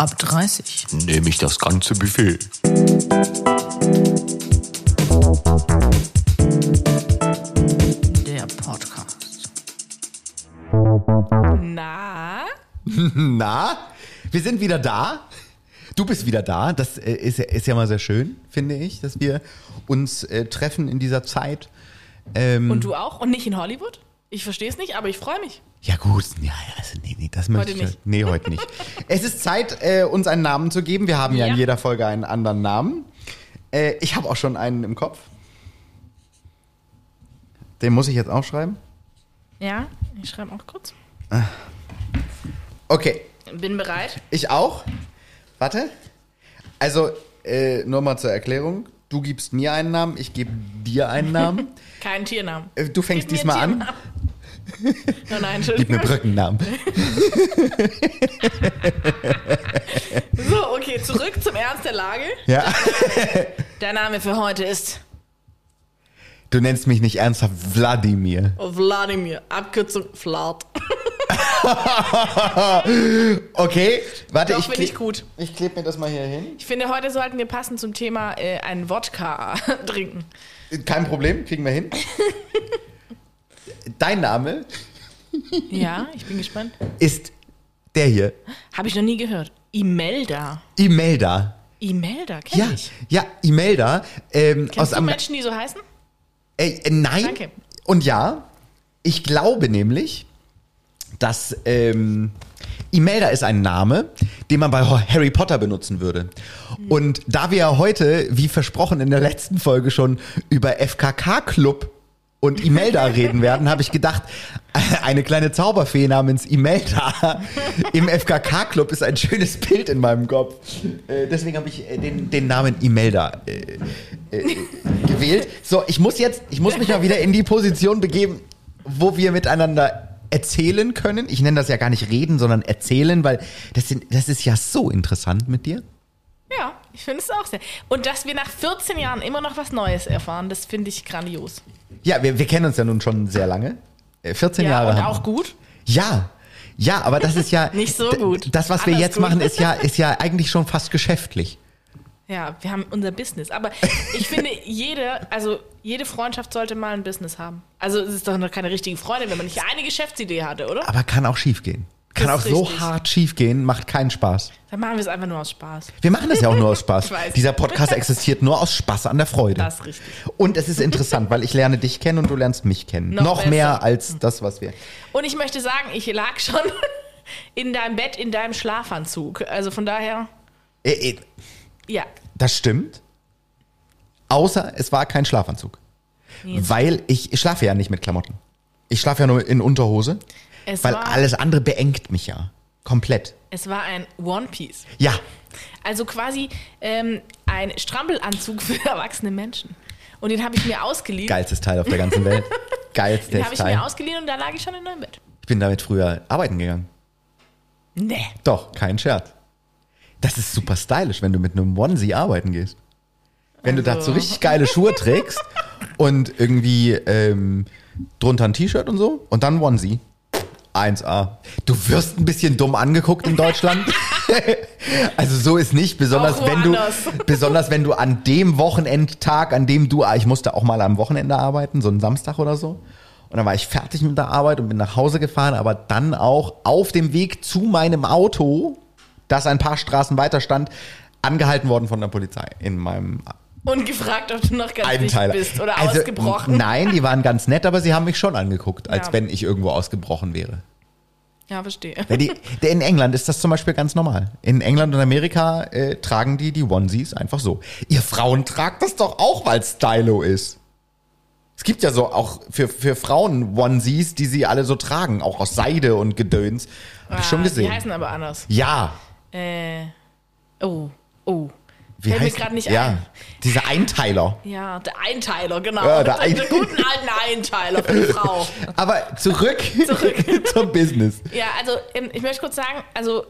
Ab 30. Nehme ich das ganze Buffet. Der Podcast. Na? Na, wir sind wieder da. Du bist wieder da. Das äh, ist, ja- ist ja mal sehr schön, finde ich, dass wir uns äh, treffen in dieser Zeit. Ähm, Und du auch? Und nicht in Hollywood? Ich verstehe es nicht, aber ich freue mich. ja gut, ja, ja, also nee, nee, das möchte Heute ich nicht. Nee, heute nicht. es ist Zeit, äh, uns einen Namen zu geben. Wir haben ja, in Ja. jeder Folge einen anderen Namen. Äh, ich habe auch schon einen im Kopf. Den muss ich jetzt aufschreiben. Ja, ich schreibe auch kurz. Okay, Bin bereit. ich auch. Warte. Also, äh, nur mal zur Erklärung. Du gibst mir einen Namen, ich gebe dir einen Namen. Keinen Tiernamen. Äh, Du fängst diesmal an. Oh nein, Gib mir Entschuldigung. Brückennamen. So, okay, zurück zum Ernst der Lage. Ja. Der Name für heute ist Du nennst mich nicht ernsthaft Wladimir. Wladimir. Abkürzung Vlad. Okay, warte, Doch, ich finde ich kleb- gut. Ich klebe mir das mal hier hin. Ich finde, heute sollten wir passend zum Thema äh, einen Wodka trinken. Kein Problem, kriegen wir hin. Dein Name Ja, ich bin gespannt. ist der hier. Habe ich noch nie gehört. Imelda. Imelda. Imelda, kenn Ja, ich. ja, Imelda. Ähm, aus Kennst du Am- Menschen, die so heißen? Äh, äh, nein. Danke. Und ja, ich glaube nämlich, dass ähm, Imelda ist ein Name, den man bei Harry Potter benutzen würde. Und da wir ja heute, wie versprochen in der letzten Folge schon, über FKK Club und Imelda reden werden, habe ich gedacht, eine kleine Zauberfee namens Imelda im FKK Club ist ein schönes Bild in meinem Kopf. Äh, deswegen habe ich äh, den, den Namen Imelda äh, äh, gewählt. So, ich muss jetzt, ich muss mich mal wieder in die Position begeben, wo wir miteinander erzählen können. Ich nenne das ja gar nicht reden, sondern erzählen, weil das, sind, das ist ja so interessant mit dir. Ja, ich finde es auch sehr. Und dass wir nach 14 Jahren immer noch was Neues erfahren, das finde ich grandios. Ja, wir, wir kennen uns ja nun schon sehr lange. Äh, 14 Ja, Jahre. und auch gut. Ja, ja, aber das ist ja Nicht so gut. Das, was wir Anders jetzt gut. machen, ist ja, ist ja eigentlich schon fast geschäftlich. Ja, wir haben unser Business. Aber ich finde, jede, also jede Freundschaft sollte mal ein Business haben. Also es ist doch noch keine richtige Freundin, wenn man nicht eine Geschäftsidee hatte, oder? Aber kann auch schief gehen. Kann auch ist so richtig. hart schief gehen, macht keinen Spaß. Dann machen wir es einfach nur aus Spaß. Wir machen das ja auch nur aus Spaß. Dieser Podcast existiert nur aus Spaß an der Freude. Das ist richtig. Und es ist interessant, weil ich lerne dich kennen und du lernst mich kennen. Noch, Noch mehr als das, was wir. Und ich möchte sagen, ich lag schon in deinem Bett, in deinem Schlafanzug. Also von daher, Äh, äh, ja. Das stimmt. Außer es war kein Schlafanzug. Jetzt. Weil ich, ich schlafe ja nicht mit Klamotten. Ich schlafe ja nur in Unterhose. Es weil war- alles andere beengt mich ja. Komplett. Es war ein One Piece. Ja. Also quasi ähm, ein Strampelanzug für erwachsene Menschen. Und den habe ich mir ausgeliehen. Geilstes Teil auf der ganzen Welt. Den Geilstes habe ich Teil. mir ausgeliehen und da lag ich schon in deinem Bett. Ich bin damit früher arbeiten gegangen. Nee. Doch, kein Scherz. Das ist super stylisch, wenn du mit einem Onesie arbeiten gehst. Wenn du dazu richtig geile Schuhe trägst und irgendwie ähm, drunter ein T-Shirt und so und dann Onesie. 1A. Du wirst ein bisschen dumm angeguckt in Deutschland. also so ist nicht, besonders wenn du besonders wenn du an dem Wochenendtag, an dem du ich musste auch mal am Wochenende arbeiten, so einen Samstag oder so. Und dann war ich fertig mit der Arbeit und bin nach Hause gefahren, aber dann auch auf dem Weg zu meinem Auto, das ein paar Straßen weiter stand, angehalten worden von der Polizei in meinem Und gefragt, ob du noch ganz dicht Einteiler. bist oder Also, ausgebrochen. Nein, die waren ganz nett, aber sie haben mich schon angeguckt, als Ja. wenn ich irgendwo ausgebrochen wäre. Ja, verstehe. Die, der- in England ist das zum Beispiel ganz normal. In England und Amerika äh, tragen die die Onesies einfach so. Ihr Frauen tragt das doch auch, weil Stylo ist. Es gibt ja so auch für, für Frauen Onesies, die sie alle so tragen, auch aus Seide und Gedöns. Hab ich schon Ah, gesehen. Die heißen aber anders. ja. Äh, oh, oh. Wie Fällt mir heißt gerade nicht ja, ein. Diese Einteiler. Ja, der Einteiler, genau. Ja, der Ein- Den guten alten Einteiler für die Frau. Aber zurück, zum Business. Ja, also ähm, ich möchte kurz sagen, also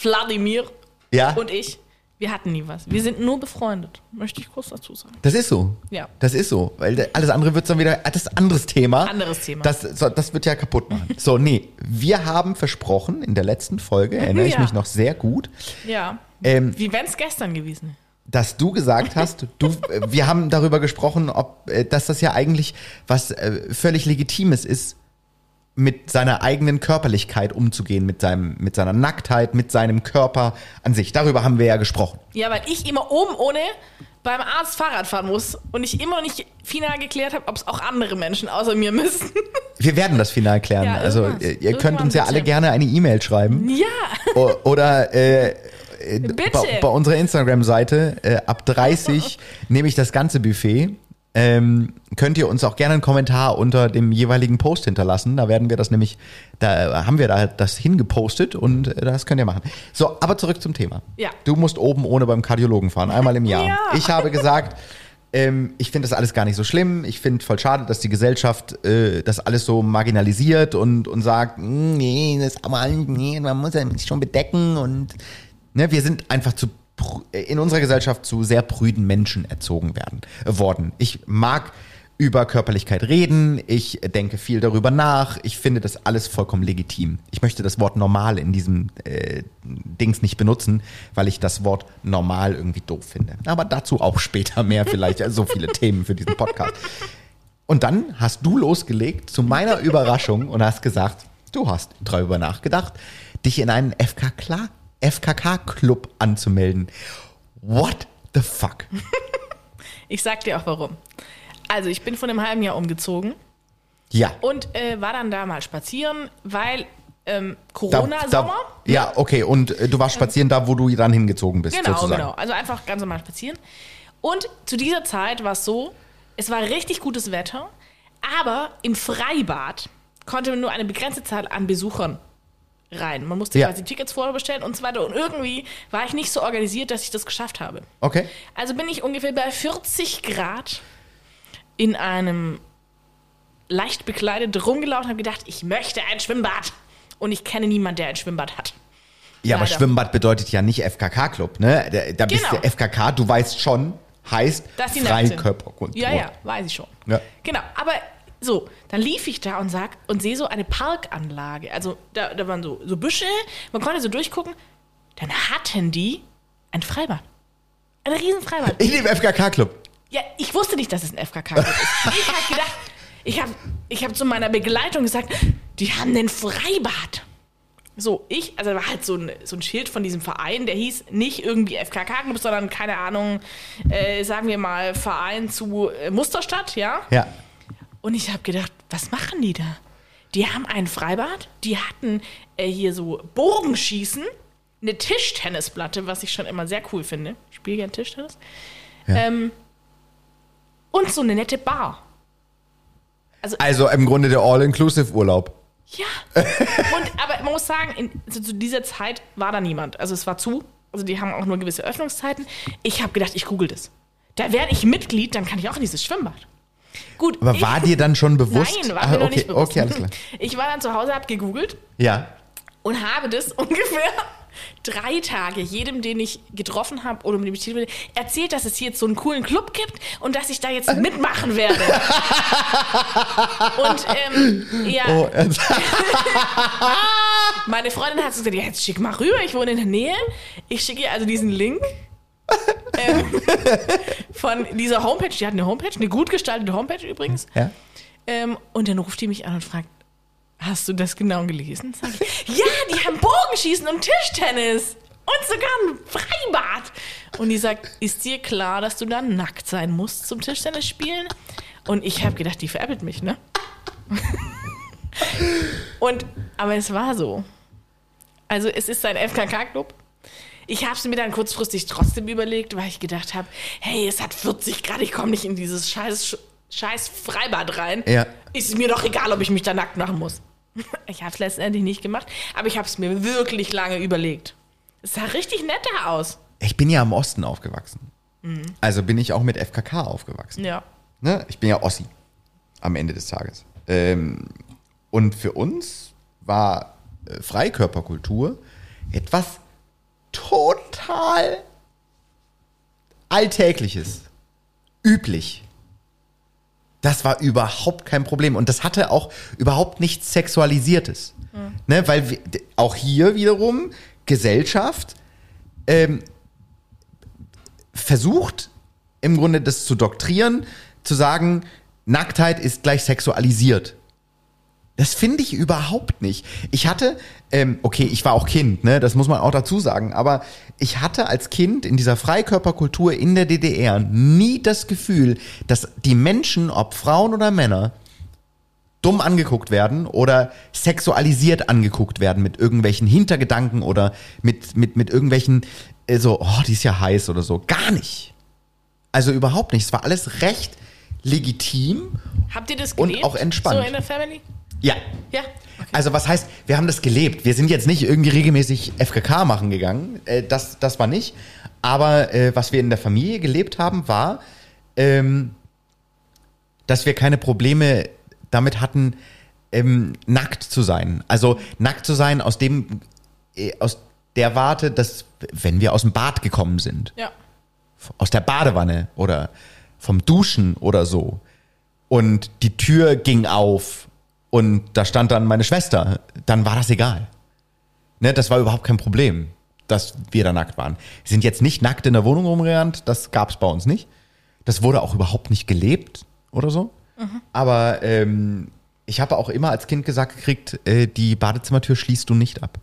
Wladimir Ja. und ich, Wir hatten nie was. Wir sind nur befreundet. Möchte ich kurz dazu sagen. Das ist so. Ja. Das ist so. Weil alles andere wird dann wieder, ah, das ist ein anderes Thema. Anderes Thema. Das, so, das wird ja kaputt machen. So, nee. Wir haben versprochen in der letzten Folge, erinnere ich Ja. mich noch sehr gut, Ja. Ähm, Wie wenn es gestern gewesen dass du gesagt hast, du, wir haben darüber gesprochen, ob, äh, dass das ja eigentlich was äh, völlig Legitimes ist, mit seiner eigenen Körperlichkeit umzugehen, mit seinem, mit seiner Nacktheit, mit seinem Körper an sich. Darüber haben wir ja gesprochen. Ja, weil ich immer oben ohne beim Arzt Fahrrad fahren muss und ich immer noch nicht final geklärt habe, ob es auch andere Menschen außer mir müssen. Wir werden das final klären. Ja, also ihr, könnt uns ja alle gerne eine E-Mail schreiben. ja. O- Oder äh, äh. Bei, bei unserer Instagram-Seite äh, ab 30 nehme ich das ganze Buffet. Ähm, könnt ihr uns auch gerne einen Kommentar unter dem jeweiligen Post hinterlassen. Da werden wir das nämlich, da haben wir da das hingepostet und äh, das könnt ihr machen. So, aber zurück zum Thema. Ja. Du musst oben ohne beim Kardiologen fahren, einmal im Jahr. Ja. Ich habe gesagt, ähm, ich finde das alles gar nicht so schlimm. Ich finde voll schade, dass die Gesellschaft äh, das alles so marginalisiert und, und sagt, "Mm, nee, das aber nee, man muss ja sich schon bedecken und ne, wir sind einfach zu äh, in unserer Gesellschaft zu sehr prüden Menschen erzogen werden äh, worden. Ich mag über Körperlichkeit reden, ich denke viel darüber nach, ich finde das alles vollkommen legitim. Ich möchte das Wort normal in diesem äh, Dings nicht benutzen, weil ich das Wort normal irgendwie doof finde. Aber dazu auch später mehr vielleicht, also so viele Themen für diesen Podcast. Und dann hast du losgelegt zu meiner Überraschung und hast gesagt, du hast darüber nachgedacht, dich in einen FKK FKK-Club anzumelden. What the fuck? Ich sag dir auch warum. Also, ich bin vor einem halben Jahr umgezogen Ja. und äh, war dann da mal spazieren, weil ähm, Corona-Sommer. Ja, okay. Und äh, du warst spazieren da, wo du dann hingezogen bist, Genau, sozusagen. genau. Also einfach ganz normal spazieren. Und zu dieser Zeit war es so, es war richtig gutes Wetter, aber im Freibad konnte man nur eine begrenzte Zahl an Besuchern rein. Man musste Ja. quasi Tickets vorher bestellen und so weiter. Und irgendwie war ich nicht so organisiert, dass ich das geschafft habe. Okay. Also bin ich ungefähr bei 40 Grad in einem leicht bekleidet rumgelaufen und habe gedacht, ich möchte ein Schwimmbad. Und ich kenne niemanden, der ein Schwimmbad hat. Ja, aber Leider. Schwimmbad bedeutet ja nicht FKK-Club, ne? Da, da bist Genau. du FKK, du weißt schon, heißt. Freikörperkultur. Ja, ja, weiß ich schon. Ja. Genau, aber so, dann lief ich da und sag und sehe so eine Parkanlage. Also da, da waren so, so Büsche, man konnte so durchgucken. Dann hatten die ein Freibad. Ein riesen Freibad. In dem FKK-Club. Ja, ich wusste nicht, dass es ein FKK ist. Ich habe gedacht, ich habe ich hab zu meiner Begleitung gesagt, die haben ein Freibad. So, ich, also da war halt so ein, so ein Schild von diesem Verein, der hieß nicht irgendwie FKK, Club, sondern keine Ahnung, äh, sagen wir mal Verein zu äh, Musterstadt, ja? Ja. Und ich habe gedacht, was machen die da? Die haben ein Freibad, die hatten äh, hier so Bogenschießen, eine Tischtennisplatte, was ich schon immer sehr cool finde. Ich spiele gern Tischtennis. Ja. Ähm, und so eine nette Bar. Also im Grunde der All-Inclusive-Urlaub. Ja. Und, aber man muss sagen, in, also zu dieser Zeit war da niemand. Also es war zu. Also die haben auch nur gewisse Öffnungszeiten. Ich habe gedacht, ich google das. Da werde ich Mitglied, dann kann ich auch in dieses Schwimmbad. Gut. Aber ich, war dir dann schon bewusst? Nein, war Ah, mir noch okay, nicht bewusst. Okay, alles klar. Ich war dann zu Hause, habe gegoogelt Ja. und habe das ungefähr drei Tage jedem, den ich getroffen habe oder mit dem ich habe, erzählt, dass es hier jetzt so einen coolen Club gibt und dass ich da jetzt mitmachen werde. und ähm, ja, Oh, meine Freundin hat so gesagt, ja, jetzt schick mal rüber, ich wohne in der Nähe. Ich schicke ihr also diesen Link ähm, von dieser Homepage. Die hat eine Homepage, eine gut gestaltete Homepage übrigens. ja. Ähm, und dann ruft die mich an und fragt, hast du das genau gelesen? Sag ich, ja, die haben Bogenschießen und Tischtennis und sogar ein Freibad. Und die sagt, ist dir klar, dass du dann nackt sein musst zum Tischtennis spielen? Und ich habe gedacht, die veräppelt mich, ne? und, aber es war so. Also es ist ein FKK-Club. Ich habe es mir dann kurzfristig trotzdem überlegt, weil ich gedacht habe, hey, es hat 40 Grad, ich komme nicht in dieses scheiß, scheiß Freibad rein. Ja. Ist mir doch egal, ob ich mich da nackt machen muss. Ich habe es letztendlich nicht gemacht, aber ich habe es mir wirklich lange überlegt. Es sah richtig netter aus. Ich bin ja im Osten aufgewachsen. Also bin ich auch mit FKK aufgewachsen. Ja. Ne? Ich bin ja Ossi am Ende des Tages. Ähm, und für uns war äh, Freikörperkultur etwas total Alltägliches, üblich. Das war überhaupt kein Problem. Und das hatte auch überhaupt nichts Sexualisiertes. Ne, weil wir, auch hier wiederum Gesellschaft ähm, versucht im Grunde das zu doktrieren, zu sagen, Nacktheit ist gleich sexualisiert. Das finde ich überhaupt nicht. Ich hatte, ähm, okay, ich war auch Kind, ne, das muss man auch dazu sagen, aber ich hatte als Kind in dieser Freikörperkultur in der DDR nie das Gefühl, dass die Menschen, ob Frauen oder Männer, dumm angeguckt werden oder sexualisiert angeguckt werden mit irgendwelchen Hintergedanken oder mit, mit, mit irgendwelchen, äh, so, oh, die ist ja heiß oder so. Gar nicht. Also überhaupt nicht. Es war alles recht legitim. Habt ihr das Und gelebt? auch entspannt. So in der Family? Ja. Ja. Also was heißt, wir haben das gelebt. Wir sind jetzt nicht irgendwie regelmäßig FKK machen gegangen. Äh, das, das war nicht. Aber äh, was wir in der Familie gelebt haben, war, ähm, dass wir keine Probleme damit hatten, ähm, nackt zu sein. Also nackt zu sein aus dem, äh, aus der Warte, dass wenn wir aus dem Bad gekommen sind, Ja. aus der Badewanne oder vom Duschen oder so. Und die Tür ging auf und da stand dann meine Schwester. Dann war das egal. Ne, das war überhaupt kein Problem, dass wir da nackt waren. Wir sind jetzt nicht nackt in der Wohnung rumgerannt, das gab es bei uns nicht. Das wurde auch überhaupt nicht gelebt oder so. Aber ähm, ich habe auch immer als Kind gesagt gekriegt, äh, die Badezimmertür schließt du nicht ab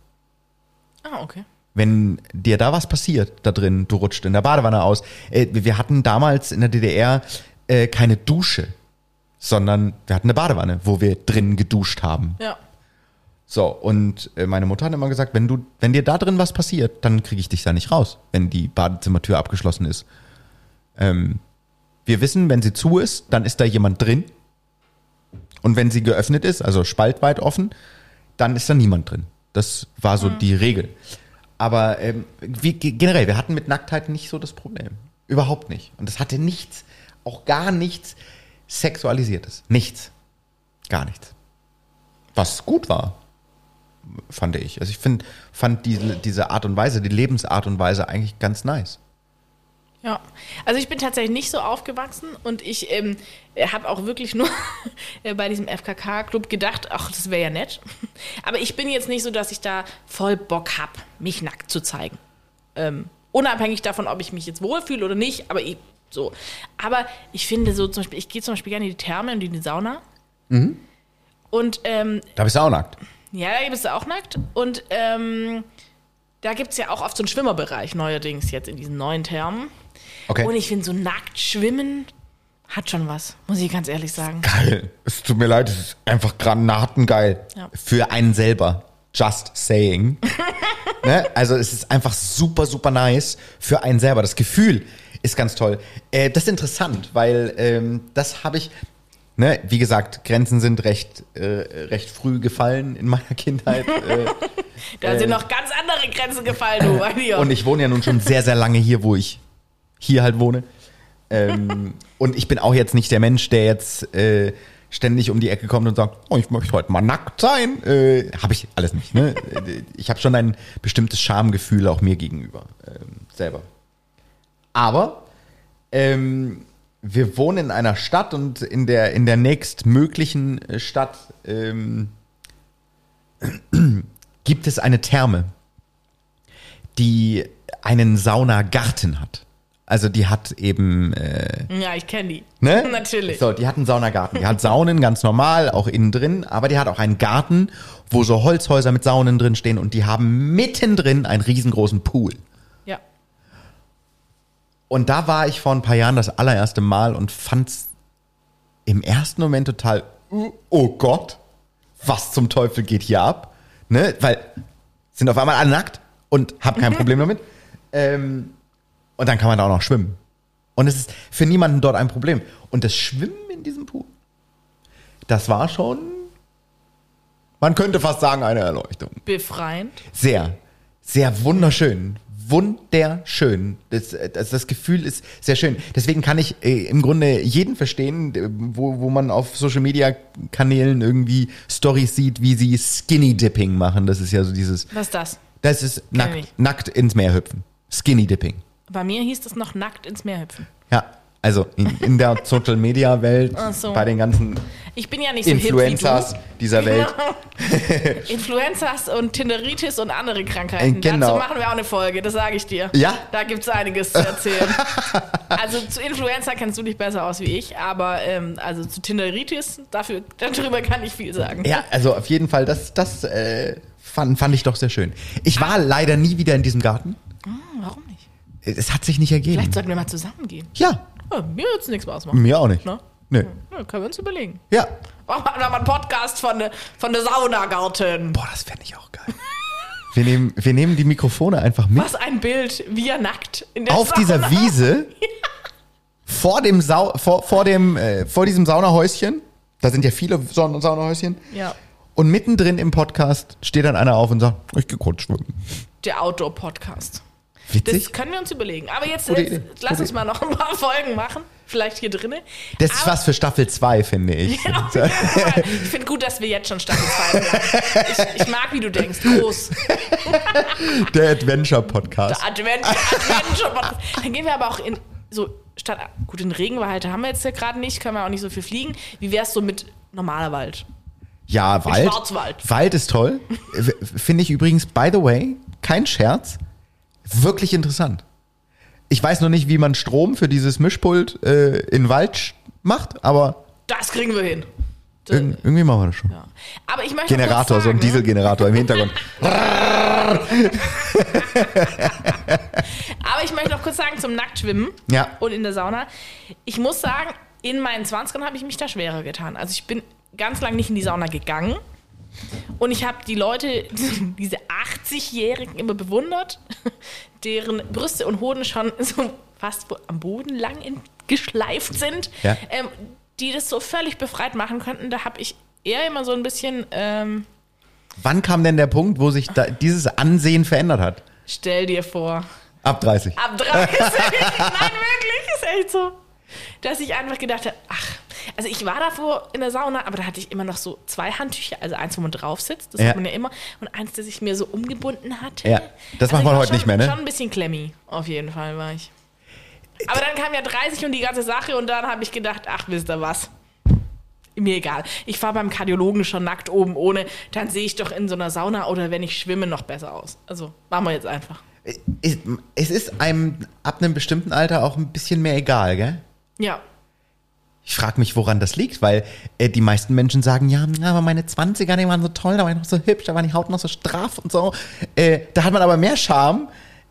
Ah, okay. wenn dir da was passiert da drin, du rutscht in der Badewanne aus. Äh, wir hatten damals in der DDR äh, keine Dusche, sondern wir hatten eine Badewanne, wo wir drin geduscht haben. Ja. So, und äh, meine Mutter hat immer gesagt, wenn du, wenn dir da drin was passiert, dann kriege ich dich da nicht raus, wenn die Badezimmertür abgeschlossen ist. Ähm, wir wissen, wenn sie zu ist, dann ist da jemand drin. Und wenn sie geöffnet ist, also spaltweit offen, dann ist da niemand drin. Das war so die Regel. Aber ähm, wie, ge- generell, wir hatten mit Nacktheit nicht so das Problem. Überhaupt nicht. Und es hatte nichts, auch gar nichts Sexualisiertes. Nichts. Gar nichts. Was gut war, fand ich. Also ich find, fand diese, diese Art und Weise, die Lebensart und Weise eigentlich ganz nice. Ja, also ich bin tatsächlich nicht so aufgewachsen und ich ähm, habe auch wirklich nur bei diesem FKK-Club gedacht, ach, das wäre ja nett. Aber ich bin jetzt nicht so, dass ich da voll Bock habe, mich nackt zu zeigen. Ähm, unabhängig davon, ob ich mich jetzt wohlfühle oder nicht, aber ich, so. Aber ich finde so zum Beispiel, ich gehe zum Beispiel gerne in die Therme und in die Sauna. Und ähm, Da bist du auch nackt. ja, da bist du auch nackt. Und ähm, da gibt es ja auch oft so einen Schwimmerbereich neuerdings jetzt in diesen neuen Thermen. Okay. Und ich finde, so nackt schwimmen hat schon was, muss ich ganz ehrlich sagen. Geil. Es tut mir leid, es ist einfach granatengeil. Ja. Für einen selber. Just saying. ne? Also es ist einfach super, super nice für einen selber. Das Gefühl ist ganz toll. Äh, das ist interessant, weil ähm, das habe ich, ne, wie gesagt, Grenzen sind recht, äh, recht früh gefallen in meiner Kindheit. Äh, Da sind noch ganz andere Grenzen gefallen, du, und ich wohne ja nun schon sehr, sehr lange hier, wo ich hier halt wohne. Ähm, und ich bin auch jetzt nicht der Mensch, der jetzt äh, ständig um die Ecke kommt und sagt, oh, ich möchte heute mal nackt sein. Äh, habe ich alles nicht. Ne? Ich habe schon ein bestimmtes Schamgefühl auch mir gegenüber ähm, selber. Aber ähm, wir wohnen in einer Stadt und in der, in der nächstmöglichen äh, Stadt ähm, gibt es eine Therme, die einen Saunagarten hat. Also die hat eben, äh, ja, ich kenne die. ne? Natürlich. So, die hat einen Saunagarten. Die hat Saunen ganz normal, auch innen drin, aber die hat auch einen Garten, wo so Holzhäuser mit Saunen drin stehen und die haben mittendrin einen riesengroßen Pool. Und da war ich vor ein paar Jahren das allererste Mal und fand's im ersten Moment total, uh, oh Gott, was zum Teufel geht hier ab? Ne? Weil sind auf einmal alle nackt und hab kein Problem damit. Ähm, und dann kann man da auch noch schwimmen. Und es ist für niemanden dort ein Problem. Und das Schwimmen in diesem Pool, das war schon, man könnte fast sagen, eine Erleuchtung. Befreiend. Sehr, sehr wunderschön. Wunderschön. Das, das, das Gefühl ist sehr schön. Deswegen kann ich äh, im Grunde jeden verstehen, wo, wo man auf Social Media Kanälen irgendwie Stories sieht, wie sie Skinny Dipping machen. Das ist ja so dieses, Was ist das? das ist nackt, nackt ins Meer hüpfen. Skinny Dipping. Bei mir hieß es noch nackt ins Meer hüpfen. Ja, also in, in der Social Media Welt, so. bei den ganzen Ich bin ja nicht so Influencers dieser Welt. Influencers und Tinderitis und andere Krankheiten. Äh, genau. Dazu machen wir auch eine Folge, das sage ich dir. Ja? Da gibt es einiges zu erzählen. also zu Influencer kennst du dich besser aus wie ich, aber ähm, also zu Tinderitis, dafür, darüber kann ich viel sagen. Ja, also auf jeden Fall, das, das äh, fand, fand ich doch sehr schön. Ich war leider nie wieder in diesem Garten. Hm, warum nicht? Es hat sich nicht ergeben. Vielleicht sollten wir mal zusammen gehen. Ja, Ja, mir wird es nichts mehr ausmachen. mir auch nicht. Ne? Nö. Ja, können wir uns überlegen. Ja. Machen wir mal einen Podcast von der von der Saunagarten. Boah, das fände ich auch geil. Wir nehmen, wir nehmen die Mikrofone einfach mit Was ein Bild, wie er nackt in der auf Sauna. dieser Wiese vor dem Sau, vor, vor dem, äh, vor diesem Saunahäuschen. Da sind ja viele Saun Saunahäuschen. Ja, Und mittendrin im Podcast steht dann einer auf und sagt, ich geh kurz schwimmen. der Outdoor-Podcast. Witzig. Das können wir uns überlegen. Aber jetzt, jetzt Idee. lass Gute uns mal noch ein paar Folgen machen. Vielleicht hier drinnen. Das ist Aber- was für Staffel 2, finde ich. Fall. Ich finde gut, dass wir jetzt schon Staffel 2 haben. Ich, ich mag, wie du denkst. Groß. Der Adventure-Podcast. Advent, Adventure Podcast. Dann gehen wir aber auch in so statt gut in Regenwald haben wir jetzt ja gerade nicht, können wir auch nicht so viel fliegen. Wie wär's so mit normaler Wald? Ja, Wald. Schwarzwald. Wald ist toll. Finde ich übrigens, by the way, kein Scherz, wirklich interessant. Ich weiß noch nicht, wie man Strom für dieses Mischpult äh, in Wald macht, aber Das kriegen wir hin. irg irgendwie machen wir das schon. Ja. Aber ich möchte Generator, kurz so ein sagen, ne? Dieselgenerator im Hintergrund. Aber ich möchte noch kurz sagen zum Nacktschwimmen Ja. und in der Sauna. Ich muss sagen, in meinen 20ern habe ich mich da schwerer getan. Also ich bin ganz lange nicht in die Sauna gegangen. Und ich habe die Leute, diese 80-Jährigen immer bewundert, deren Brüste und Hoden schon so fast am Boden lang geschleift sind, Ja. ähm, die das so völlig befreit machen könnten. Da habe ich eher immer so ein bisschen, ähm, Wann kam denn der Punkt, wo sich dieses Ansehen verändert hat? stell dir vor, Ab 30. Ab 30. Nein, wirklich, ist echt so. Dass ich einfach gedacht habe, ach, also ich war davor in der Sauna, aber da hatte ich immer noch so zwei Handtücher, also eins, wo man drauf sitzt, das Ja. hat man ja immer, und eins, das ich mir so umgebunden hatte. Ja, das macht ich man heute schon, nicht mehr, ne? Schon ein bisschen klemmy, auf jeden Fall war ich. Aber dann kam ja 30 und die ganze Sache und dann habe ich gedacht, ach, wisst ihr was? Mir egal. Ich fahre beim Kardiologen schon nackt oben ohne, dann sehe ich doch in so einer Sauna oder wenn ich schwimme noch besser aus. Also machen wir jetzt einfach. Es ist einem ab einem bestimmten Alter auch ein bisschen mehr egal, gell? Ja, Ich frage mich, woran das liegt, weil äh, die meisten Menschen sagen, ja, aber meine 20er, die waren so toll, da war ich noch so hübsch, da waren die Haut noch so straff und so. Äh, da hat man aber mehr Charme,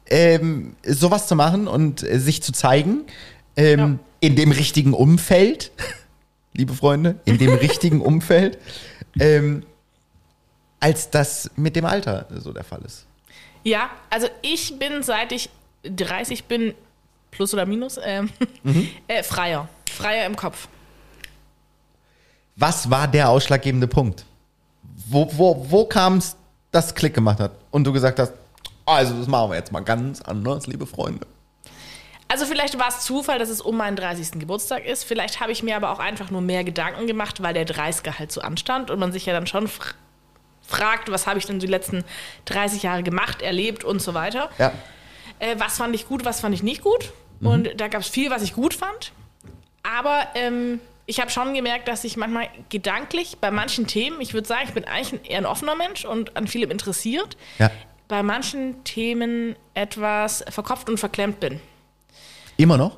ähm, sowas zu machen und äh, sich zu zeigen ähm, in dem richtigen Umfeld, liebe Freunde, in dem richtigen Umfeld, ähm, als das mit dem Alter so der Fall ist. Ja, also ich bin, seit ich 30 bin, plus oder minus, ähm, Mhm. äh, freier. Freier im Kopf. Was war der ausschlaggebende Punkt? Wo, wo, wo kam es, dass Klick gemacht hat und du gesagt hast, also das machen wir jetzt mal ganz anders, liebe Freunde. Also vielleicht war es Zufall, dass es um meinen 30. Geburtstag ist. Vielleicht habe ich mir aber auch einfach nur mehr Gedanken gemacht, weil der 30er halt so anstand und man sich ja dann schon fr fragt, was habe ich denn die letzten 30 Jahre gemacht, erlebt und so weiter. Ja. Äh, was fand ich gut, was fand ich nicht gut. Und da gab es viel, was ich gut fand. Aber ähm, ich habe schon gemerkt, dass ich manchmal gedanklich bei manchen Themen, ich würde sagen, ich bin eigentlich ein, eher ein offener Mensch und an vielem interessiert, Ja. bei manchen Themen etwas verkopft und verklemmt bin. Immer noch?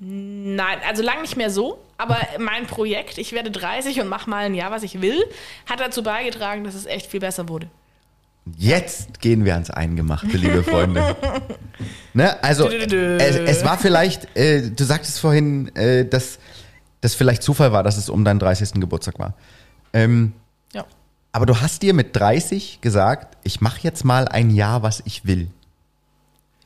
Nein, also lang nicht mehr so, aber mein Projekt, ich werde 30 und mache mal ein Jahr, was ich will, hat dazu beigetragen, dass es echt viel besser wurde. Jetzt gehen wir ans Eingemachte, liebe Freunde. ne? Also, es, es war vielleicht, äh, du sagtest vorhin, äh, dass das vielleicht Zufall war, dass es um deinen 30. Geburtstag war. Ähm, Ja. aber du hast dir mit 30 gesagt, ich mache jetzt mal ein Jahr, was ich will.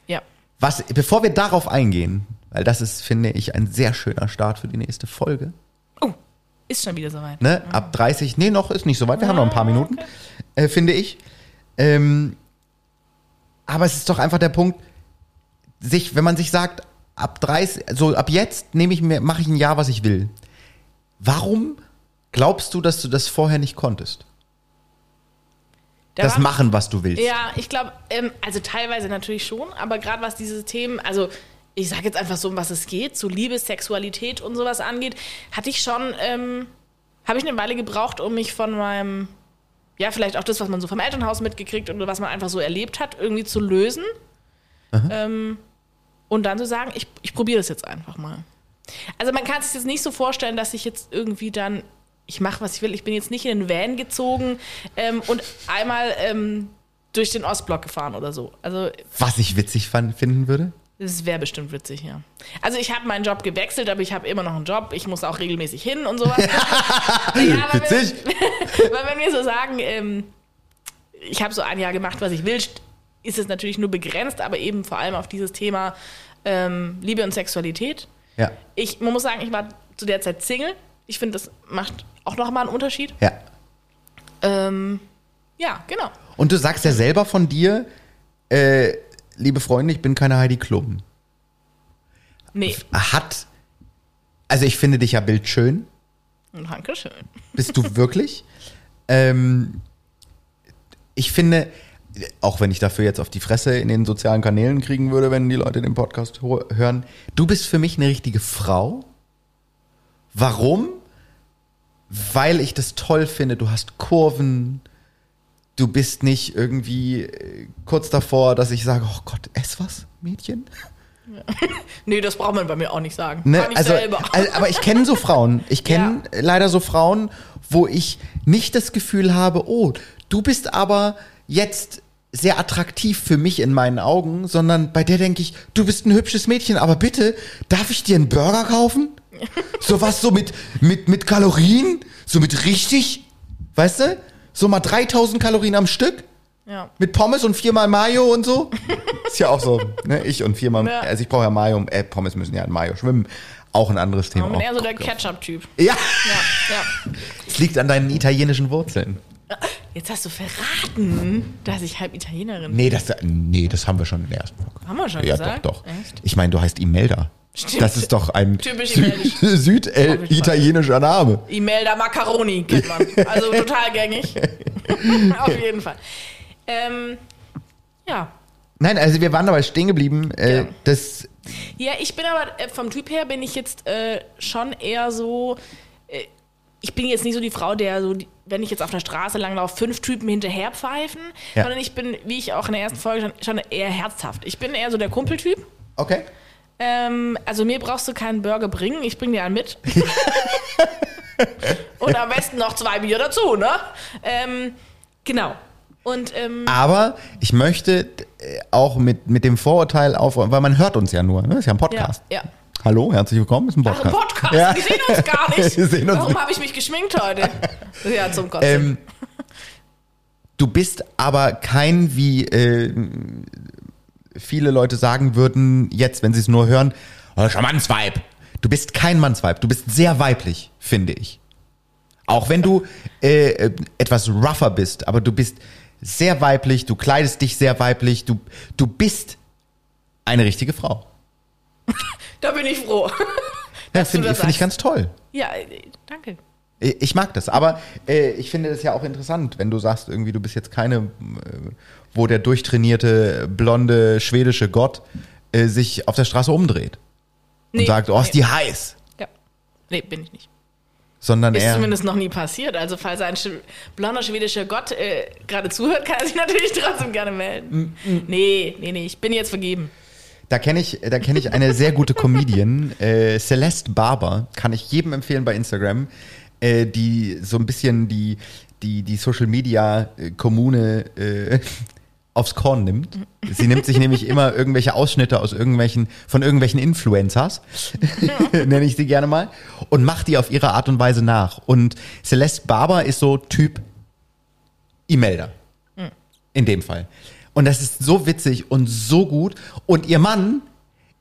Ja. Was, bevor wir darauf eingehen, weil das ist, finde ich, ein sehr schöner Start für die nächste Folge. Oh, ist schon wieder soweit. Ne? Ab 30, nee, noch ist nicht so weit, wir haben noch ein paar Minuten, äh, finde ich. Ähm, aber es ist doch einfach der Punkt, sich, wenn man sich sagt, ab 30, so ab jetzt nehme ich mir, mache ich ein Jahr, was ich will. Warum glaubst du, dass du das vorher nicht konntest? Da das war- machen, was du willst. Ja, ich glaube, ähm, also teilweise natürlich schon, aber gerade was diese Themen, also ich sage jetzt einfach so, um was es geht, so Liebe, Sexualität und sowas angeht, hatte ich schon, ähm, habe ich eine Weile gebraucht, um mich von meinem, ja, vielleicht auch das, was man so vom Elternhaus mitgekriegt und was man einfach so erlebt hat, irgendwie zu lösen. Ähm, und dann zu sagen, ich, ich probiere das jetzt einfach mal. Also man kann es sich jetzt nicht so vorstellen, dass ich jetzt irgendwie dann, ich mache, was ich will, ich bin jetzt nicht in den Van gezogen ähm, und einmal ähm, durch den Ostblock gefahren oder so. Also Was ich witzig fand, finden würde? Das wäre bestimmt witzig, ja. Also ich habe meinen Job gewechselt, aber ich habe immer noch einen Job. Ich muss auch regelmäßig hin und sowas. ja, aber Witzig. Wenn, weil wenn wir so sagen, ähm, ich habe so ein Jahr gemacht, was ich will, ist es natürlich nur begrenzt, aber eben vor allem auf dieses Thema ähm, Liebe und Sexualität. Ja. Ich, man muss sagen, ich war zu der Zeit Single. Ich finde, das macht auch nochmal einen Unterschied. Ja. Ähm, ja, genau. Und du sagst ja selber von dir, äh, liebe Freunde, ich bin keine Heidi Klum. Nee, Hat, also ich finde dich ja bildschön. Dankeschön. Bist du wirklich? ähm, ich finde, auch wenn ich dafür jetzt auf die Fresse in den sozialen Kanälen kriegen würde, wenn die Leute den Podcast hören, du bist für mich eine richtige Frau. Warum? Weil ich das toll finde. Du hast Kurven. Du bist nicht irgendwie äh, kurz davor, dass ich sage, oh Gott, ess was, Mädchen? Nee, das braucht man bei mir auch nicht sagen. Ne? Kann ich Also, also, aber ich kenne so Frauen. Ich kenne leider so Frauen, wo ich nicht das Gefühl habe, oh, du bist aber jetzt sehr attraktiv für mich in meinen Augen, sondern bei der denke ich, du bist ein hübsches Mädchen, aber bitte, darf ich dir einen Burger kaufen? So was so mit, mit, mit Kalorien? So mit richtig? Weißt du? So mal 3000 Kalorien am Stück? ja. Mit Pommes und viermal Mayo und so? Ist ja auch so, ne? Ich und viermal, Ja. also ich brauche ja Mayo, äh, Pommes müssen ja in Mayo schwimmen. Auch ein anderes Thema. Ich bin eher so Oh der. Ketchup-Typ. Ja, Ja, ja. es liegt an deinen italienischen Wurzeln. Jetzt hast du verraten, dass ich halb Italienerin bin. Nee, das, nee, das haben wir schon in der ersten Folge. Haben wir schon Ja, gesagt? doch, doch. Echt? Ich meine, du heißt Imelda. Stimmt. Das ist doch ein süditalienischer Name. Imelda Macaroni kennt man. Also total gängig. Auf jeden Fall. Ähm, ja. Nein, also wir waren dabei stehen geblieben. Äh, Ja. das, Ja, ich bin aber äh, vom Typ her bin ich jetzt äh, schon eher so. Äh, ich bin jetzt nicht so die Frau, der so, die, wenn ich jetzt auf der Straße langlaufe, fünf Typen hinterher pfeifen, Ja. sondern ich bin, wie ich auch in der ersten Folge schon, schon eher herzhaft. Ich bin eher so der Kumpeltyp. okay. Ähm, also mir brauchst du keinen Burger bringen, ich bring dir einen mit. Und am besten noch zwei Bier dazu, ne? Ähm, genau. Und ähm, Aber ich möchte äh, auch mit, mit dem Vorurteil aufräumen, weil man hört uns ja nur. Ne? Ist ja ein ja, Podcast. ja. Hallo, herzlich willkommen. Ist ein Ach, Podcast. ein Podcast, Ja. wir sehen uns gar nicht. Uns Warum habe ich mich geschminkt heute? Ja, zum Kotzen. Ähm, du bist aber kein, wie äh, viele Leute sagen würden, jetzt, wenn sie es nur hören, oh, schon Mannsweib. Du bist kein Mannsweib. Du bist sehr weiblich, finde ich. Auch wenn du äh, äh, etwas rougher bist, aber du bist sehr weiblich, du kleidest dich sehr weiblich, du, du bist eine richtige Frau. da bin ich froh. Ja, finde find ich ganz toll. Ja, äh, danke. Ich mag das, aber äh, ich finde das ja auch interessant, wenn du sagst, irgendwie, du bist jetzt keine, äh, wo der durchtrainierte, blonde, schwedische Gott äh, sich auf der Straße umdreht und Nee, sagt, oh, ist nee. die heiß. Ja. Nee, bin ich nicht. Sondern Ist er. zumindest noch nie passiert. Also falls ein sch blonder schwedischer Gott äh, gerade zuhört, kann er sich natürlich trotzdem gerne melden. Nee, nee, nee, ich bin jetzt vergeben. Da kenne ich, da kenn ich eine sehr gute Comedian, äh, Celeste Barber, kann ich jedem empfehlen bei Instagram, äh, die so ein bisschen die, die, die Social Media äh, Kommune äh, aufs Korn nimmt. Sie nimmt sich nämlich immer irgendwelche Ausschnitte aus irgendwelchen, von irgendwelchen Influencers, nenne ich sie gerne mal, und macht die auf ihre Art und Weise nach. Und Celeste Barber ist so Typ Imelda. In dem Fall. Und das ist so witzig und so gut. Und ihr Mann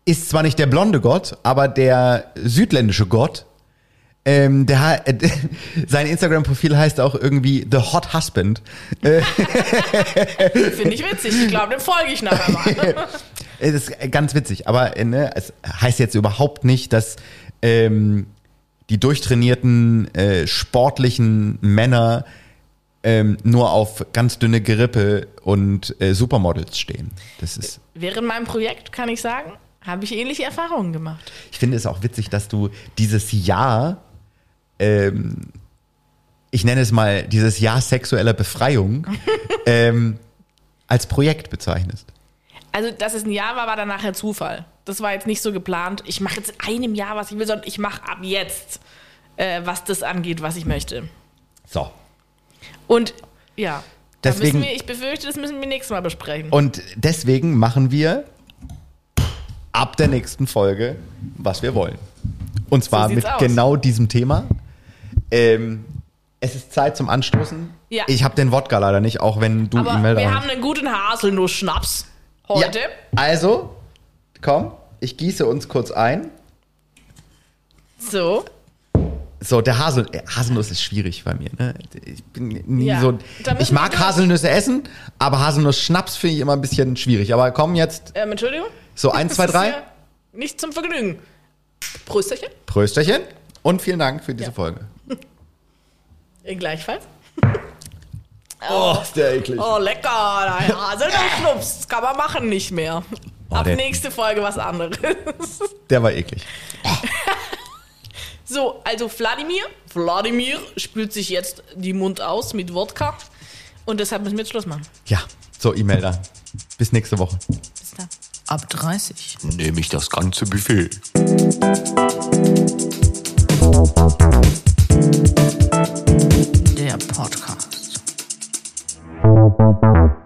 ist zwar nicht der blonde Gott, aber der südländische Gott. Ähm, der, äh, sein Instagram-Profil heißt auch irgendwie The Hot Husband. Finde ich witzig. Ich glaube, dem folge ich nachher mal. Es ist ganz witzig, aber äh, ne, es heißt jetzt überhaupt nicht, dass ähm, die durchtrainierten, äh, sportlichen Männer ähm, nur auf ganz dünne Gerippe und äh, Supermodels stehen. Das ist, Während meinem Projekt, kann ich sagen, habe ich ähnliche Erfahrungen gemacht. ich finde es auch witzig, dass du dieses Jahr, ähm, ich nenne es mal dieses Jahr sexueller Befreiung, ähm, als Projekt bezeichnest. Also, dass es ein Jahr war, war dann nachher Zufall. Das war jetzt nicht so geplant. Ich mache jetzt in einem Jahr, was ich will, sondern ich mache ab jetzt, äh, was das angeht, was ich möchte. So. Und ja, Deswegen- wir, ich befürchte, das müssen wir nächstes Mal besprechen. Und deswegen machen wir ab der nächsten Folge, was wir wollen. Und zwar sieht's mit aus. genau diesem Thema. Ähm, es ist Zeit zum Anstoßen. Ja. Ich habe den Wodka leider nicht, auch wenn du Aber E-Mail wir da haben einen guten Haselnuss-Schnaps heute. Ja. Also, komm, ich gieße uns kurz ein. So. So, der Hasel, äh, Haselnuss ist schwierig bei mir. Ne? Ich bin nie Ja, so. Ich mag wir. Haselnüsse essen, aber Haselnuss-Schnaps finde ich immer ein bisschen schwierig. Aber komm jetzt, Ähm, Entschuldigung? so eins, zwei, drei. Nicht zum Vergnügen. Prösterchen. Prösterchen und vielen Dank für diese Ja. Folge. Äh, Gleichfalls. Oh, ist der eklig. Oh, lecker. Der Haselnuss-Schnups. Das kann man machen nicht mehr. Ab der- nächste Folge was anderes. Der war eklig. So, also Wladimir, Wladimir spült sich jetzt die Mund aus mit Wodka. Und deshalb müssen wir jetzt Schluss machen. Ja, so E-Mail da. Bis nächste Woche. Bis dann. Ab 30. Nehme ich das ganze Buffet. Thank.